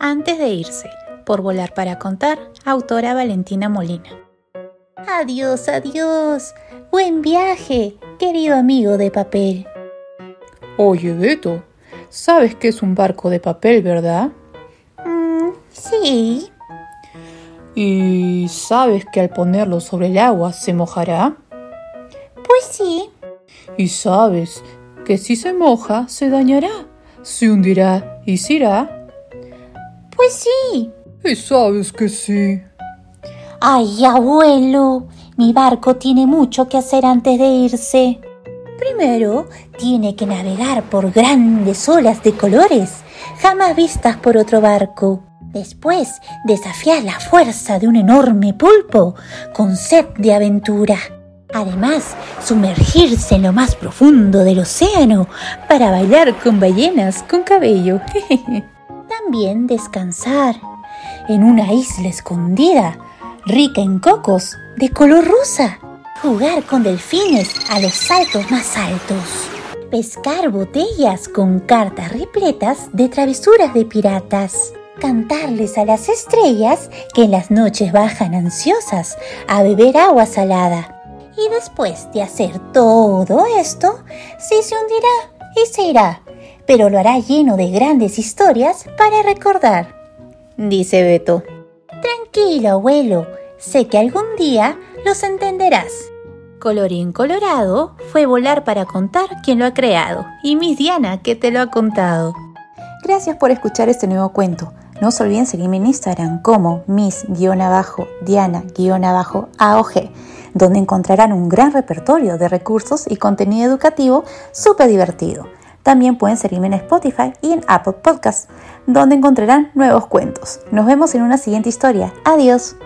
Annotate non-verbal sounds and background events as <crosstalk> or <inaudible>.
antes de irse, por volar para contar, autora Valentina Molina. Adiós, adiós. Buen viaje, querido amigo de papel. Oye, Beto, ¿sabes qué es un barco de papel, verdad? Mm, sí. ¿Y sabes que al ponerlo sobre el agua se mojará? Pues sí. ¿Y sabes que si se moja se dañará, se hundirá y se irá? Pues sí. ¿Y sabes que sí? Ay, abuelo, mi barco tiene mucho que hacer antes de irse. Primero, tiene que navegar por grandes olas de colores, jamás vistas por otro barco. Después, desafiar la fuerza de un enorme pulpo con sed de aventura. Además, sumergirse en lo más profundo del océano para bailar con ballenas con cabello. <laughs> También descansar en una isla escondida, rica en cocos, de color rosa. Jugar con delfines a los saltos más altos. Pescar botellas con cartas repletas de travesuras de piratas cantarles a las estrellas que en las noches bajan ansiosas a beber agua salada. Y después de hacer todo esto, sí se hundirá y se irá, pero lo hará lleno de grandes historias para recordar, dice Beto. Tranquilo, abuelo, sé que algún día los entenderás. Colorín colorado fue volar para contar quién lo ha creado, y Miss Diana que te lo ha contado. Gracias por escuchar este nuevo cuento. No se olviden seguirme en Instagram como miss-diana-aog, donde encontrarán un gran repertorio de recursos y contenido educativo súper divertido. También pueden seguirme en Spotify y en Apple Podcasts, donde encontrarán nuevos cuentos. Nos vemos en una siguiente historia. Adiós.